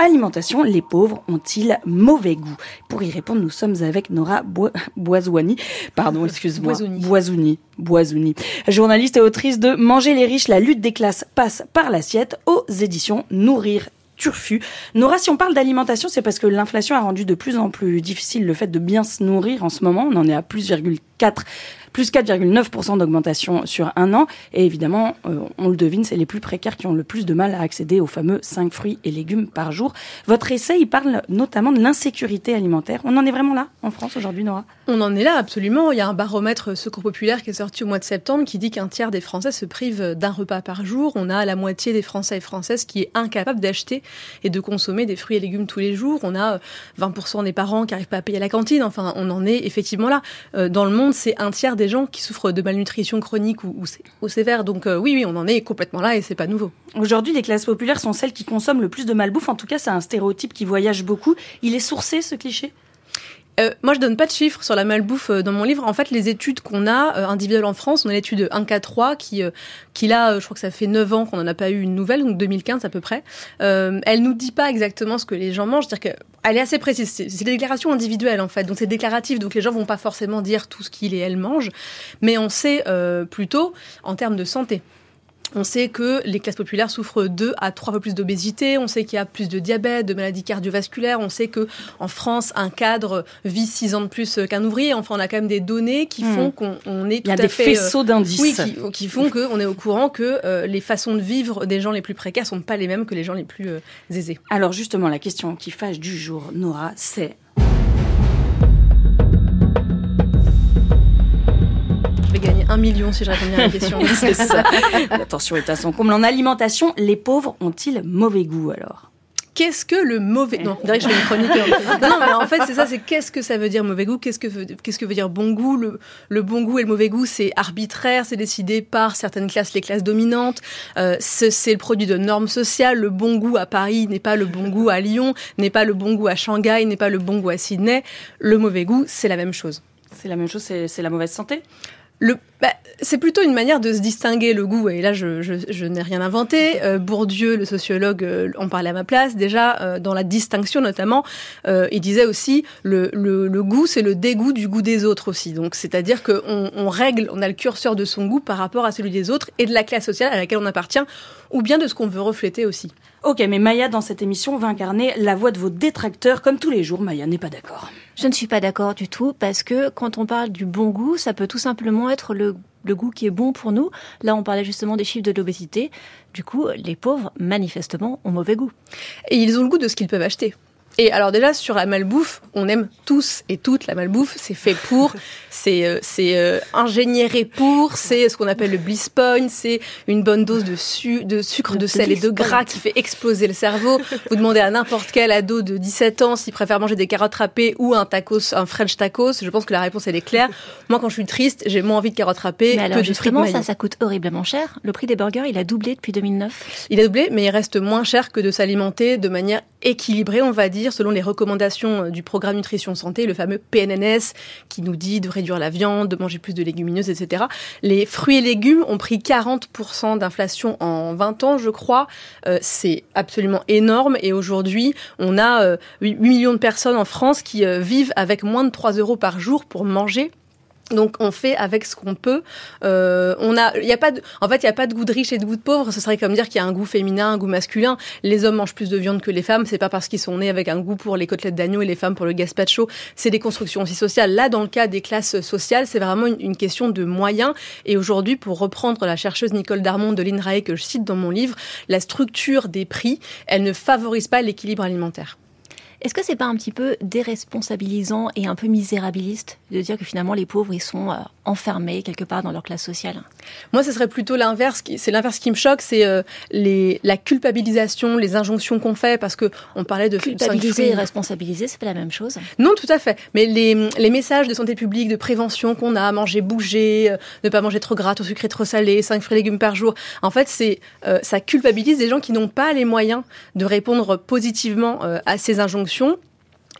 Alimentation, les pauvres ont-ils mauvais goût Pour y répondre, nous sommes avec Nora Boisouani, pardon, excuse-moi, Boisouni. Boisouni, journaliste et autrice de Manger les riches, la lutte des classes passe par l'assiette aux éditions Nourrir turfu. Nora, si on parle d'alimentation, c'est parce que l'inflation a rendu de plus en plus difficile le fait de bien se nourrir en ce moment. On en est à plus 4 plus 4,9% d'augmentation sur un an. Et évidemment, euh, on le devine, c'est les plus précaires qui ont le plus de mal à accéder aux fameux 5 fruits et légumes par jour. Votre essai, il parle notamment de l'insécurité alimentaire. On en est vraiment là en France aujourd'hui, Nora? On en est là, absolument. Il y a un baromètre Secours Populaire qui est sorti au mois de septembre qui dit qu'un tiers des Français se privent d'un repas par jour. On a la moitié des Français et Françaises qui est incapable d'acheter et de consommer des fruits et légumes tous les jours. On a 20% des parents qui n'arrivent pas à payer la cantine. Enfin, on en est effectivement là. Euh, dans le monde, c'est un tiers des gens qui souffrent de malnutrition chronique ou, sévère. Donc euh, oui, oui, on en est complètement là et c'est pas nouveau. Aujourd'hui, les classes populaires sont celles qui consomment le plus de malbouffe. En tout cas, c'est un stéréotype qui voyage beaucoup. Il est sourcé, ce cliché? Euh, moi, je donne pas de chiffres sur la malbouffe euh, dans mon livre. En fait, les études qu'on a individuelles en France, on a l'étude 1K3 qui, qui là, je crois que ça fait 9 ans qu'on n'en a pas eu une nouvelle, donc 2015 à peu près. elle nous dit pas exactement ce que les gens mangent. C'est-à-dire que elle est assez précise. C'est des déclarations individuelles en fait, donc c'est déclaratif. Donc les gens vont pas forcément dire tout ce qu'ils et elles mangent, mais on sait euh, plutôt en termes de santé. On sait que les classes populaires souffrent deux à trois fois plus d'obésité. On sait qu'il y a plus de diabète, de maladies cardiovasculaires. On sait que en France, un cadre vit six ans de plus qu'un ouvrier. Enfin, on a quand même des données qui hmm. font qu'on est tout Il y a des faisceaux euh, d'indices. Oui, qui, font qu'on est au courant que euh, les façons de vivre des gens les plus précaires sont pas les mêmes que les gens les plus euh, aisés. Alors justement, la question qui fâche du jour, Nora, c'est million si je réponds bien à la question. c'est ça. Attention est à son comble. En alimentation, les pauvres ont-ils mauvais goût alors? Qu'est-ce que le mauvais Non, je vais une chronique. non, mais en fait, c'est ça, c'est qu'est-ce que ça veut dire mauvais goût? Qu'est-ce que qu'est-ce que veut dire bon goût? Le, le, bon goût et le mauvais goût, c'est arbitraire, c'est décidé par certaines classes, les classes dominantes. Euh, c'est le produit de normes sociales. Le bon goût à Paris n'est pas le bon goût à Lyon, n'est pas le bon goût à Shanghai, n'est pas le bon goût à Sydney. Le mauvais goût, c'est la même chose. C'est la même chose, c'est la mauvaise santé? Le, bah, c'est plutôt une manière de se distinguer le goût. Et là, je, je, je n'ai rien inventé. Euh, Bourdieu, le sociologue, euh, en parlait à ma place. Déjà, euh, dans la distinction notamment, euh, il disait aussi le, le, le goût, c'est le dégoût du goût des autres aussi. Donc, c'est-à-dire qu'on on règle, on a le curseur de son goût par rapport à celui des autres et de la classe sociale à laquelle on appartient, ou bien de ce qu'on veut refléter aussi. Ok, mais Maya, dans cette émission, va incarner la voix de vos détracteurs. Comme tous les jours, Maya n'est pas d'accord. Je ne suis pas d'accord du tout, parce que quand on parle du bon goût, ça peut tout simplement être le, le goût qui est bon pour nous. Là, on parlait justement des chiffres de l'obésité. Du coup, les pauvres, manifestement, ont mauvais goût. Et ils ont le goût de ce qu'ils peuvent acheter. Et alors déjà sur la malbouffe, on aime tous et toutes la malbouffe. C'est fait pour, c'est euh, c'est euh, ingénieré pour, c'est ce qu'on appelle le bliss point, c'est une bonne dose de, de sucre, de sel et de gras qui fait exploser le cerveau. Vous demandez à n'importe quel ado de 17 ans s'il préfère manger des carottes râpées ou un tacos, un French tacos. Je pense que la réponse elle est claire. Moi quand je suis triste, j'ai moins envie de carottes râpées mais que justement ça ça coûte horriblement cher. Le prix des burgers il a doublé depuis 2009. Il a doublé, mais il reste moins cher que de s'alimenter de manière équilibrée, on va dire selon les recommandations euh, du programme Nutrition Santé, le fameux PNNS, qui nous dit de réduire la viande, de manger plus de légumineuses, etc. Les fruits et légumes ont pris 40% d'inflation en 20 ans, je crois. Euh, c'est absolument énorme. Et aujourd'hui, on a 8 euh, millions de personnes en France qui vivent avec moins de 3 euros par jour pour manger. Donc on fait avec ce qu'on peut. Euh, on a, il a pas de, en fait, il y a pas de goût de riche et de goût de pauvre. Ce serait comme dire qu'il y a un goût féminin, un goût masculin. Les hommes mangent plus de viande que les femmes. C'est pas parce qu'ils sont nés avec un goût pour les côtelettes d'agneau et les femmes pour le gazpacho. C'est des constructions aussi sociales. Là, dans le cas des classes sociales, c'est vraiment une, question de moyens. Et aujourd'hui, pour reprendre la chercheuse Nicole Darmon de l'INRAE que je cite dans mon livre, la structure des prix, elle ne favorise pas l'équilibre alimentaire. Est-ce que c'est pas un petit peu déresponsabilisant et un peu misérabiliste de dire que finalement les pauvres ils sont euh, enfermés quelque part dans leur classe sociale Moi, ce serait plutôt l'inverse. C'est l'inverse qui me choque, c'est euh, les la culpabilisation, les injonctions qu'on fait parce que on parlait de culpabiliser et responsabiliser, c'est pas la même chose. Non, tout à fait. Mais les, les messages de santé publique, de prévention qu'on a, manger, bouger, euh, ne pas manger trop gras, trop sucré, trop salé, 5 fruits et légumes par jour. En fait, c'est ça culpabilise des gens qui n'ont pas les moyens de répondre positivement à ces injonctions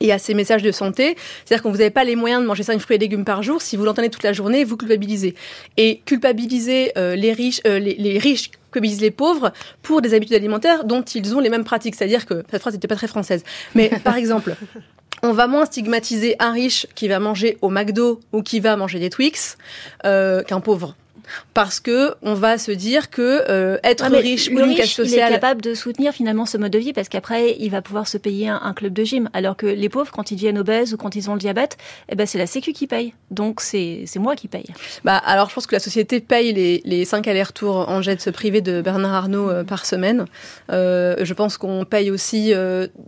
et à ces messages de santé. C'est-à-dire que vous n'avez pas les moyens de manger 5 fruits et légumes par jour, si vous l'entendez toute la journée, vous culpabilisez. Et culpabiliser euh, les riches, euh, les, les, riches culpabilisent les pauvres pour des habitudes alimentaires dont ils ont les mêmes pratiques. C'est-à-dire que cette phrase n'était pas très française, mais par exemple. On va moins stigmatiser un riche qui va manger au McDo ou qui va manger des Twix euh, qu'un pauvre parce que on va se dire que euh, être riche ou une classe sociale, il est capable de soutenir finalement ce mode de vie parce qu'après il va pouvoir se payer un, club de gym, alors que les pauvres quand ils deviennent obèses ou quand ils ont le diabète, eh ben c'est la Sécu qui paye, donc c'est c'est moi qui paye. Bah alors je pense que la société paye les les cinq allers-retours en jet privé de Bernard Arnault euh, par semaine. Euh, je pense qu'on paye aussi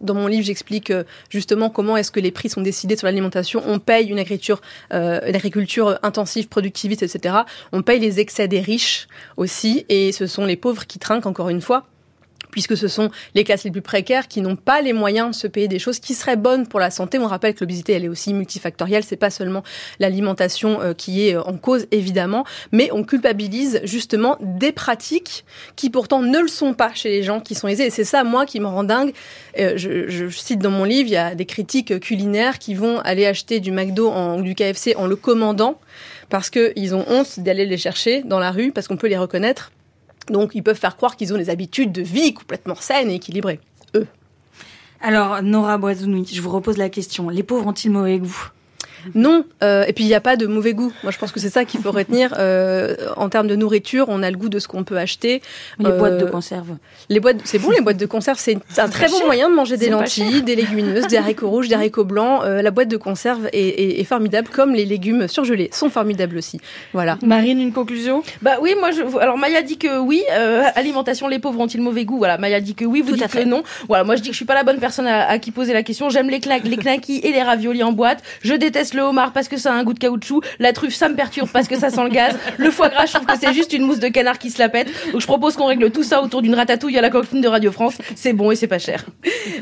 dans mon livre j'explique justement comment est-ce que les prix sont décidés sur l'alimentation. On paye une agriculture une agriculture intensive, productiviste, etc. On paye les excès des riches aussi, et ce sont les pauvres qui trinquent encore une fois puisque ce sont les classes les plus précaires qui n'ont pas les moyens de se payer des choses qui seraient bonnes pour la santé. On rappelle que l'obésité, elle est aussi multifactorielle. C'est pas seulement l'alimentation euh, qui est euh, en cause, évidemment, mais on culpabilise justement des pratiques qui pourtant ne le sont pas chez les gens qui sont aisés. Et c'est ça, moi, qui me rend dingue. Euh, je, je, cite dans mon livre, il y a des critiques culinaires qui vont aller acheter du McDo ou du KFC en le commandant parce qu'ils ont honte d'aller les chercher dans la rue, parce qu'on peut les reconnaître. Donc ils peuvent faire croire qu'ils ont des habitudes de vie complètement saines et équilibrées, eux. Alors, Nora Boisouni, je vous repose la question. Les pauvres ont-ils mauvais goût? Non, euh, et puis il n'y a pas de mauvais goût. Moi, je pense que c'est ça qu'il faut retenir. Euh, en termes de nourriture, on a le goût de ce qu'on peut acheter. Les boîtes de euh, conserve. Les boîtes, c'est bon, les boîtes de conserve, c'est un très bon moyen de manger des lentilles, des légumineuses, des haricots rouges, des haricots blancs. la boîte de conserve est, formidable, comme les légumes surgelés sont formidables aussi. Voilà. Marine, une conclusion? Bah oui, moi, je, alors Maya dit que oui. alimentation, les pauvres ont-ils mauvais goût? Voilà, Maya dit que oui, vous Tout dites que non. Voilà, moi je dis que je suis pas la bonne personne à, qui poser la question. J'aime les, les knackis et les raviolis en boîte. Je déteste le homard parce que ça a un goût de caoutchouc. La truffe, ça me perturbe parce que ça sent le gaz. Le foie gras, je trouve que c'est juste une mousse de canard qui se la pète. Donc je propose qu'on règle tout ça autour d'une ratatouille à la coquine de Radio France. C'est bon et c'est pas cher.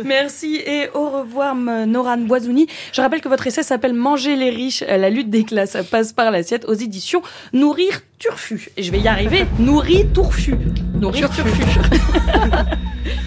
Merci et au revoir Noran Boisouni. Je rappelle que votre essai s'appelle Manger les riches, la lutte des classes passe par l'assiette aux éditions Nourrir Turfu. Et je vais y arriver. Nourrir Turfu. Nourrir Turfu.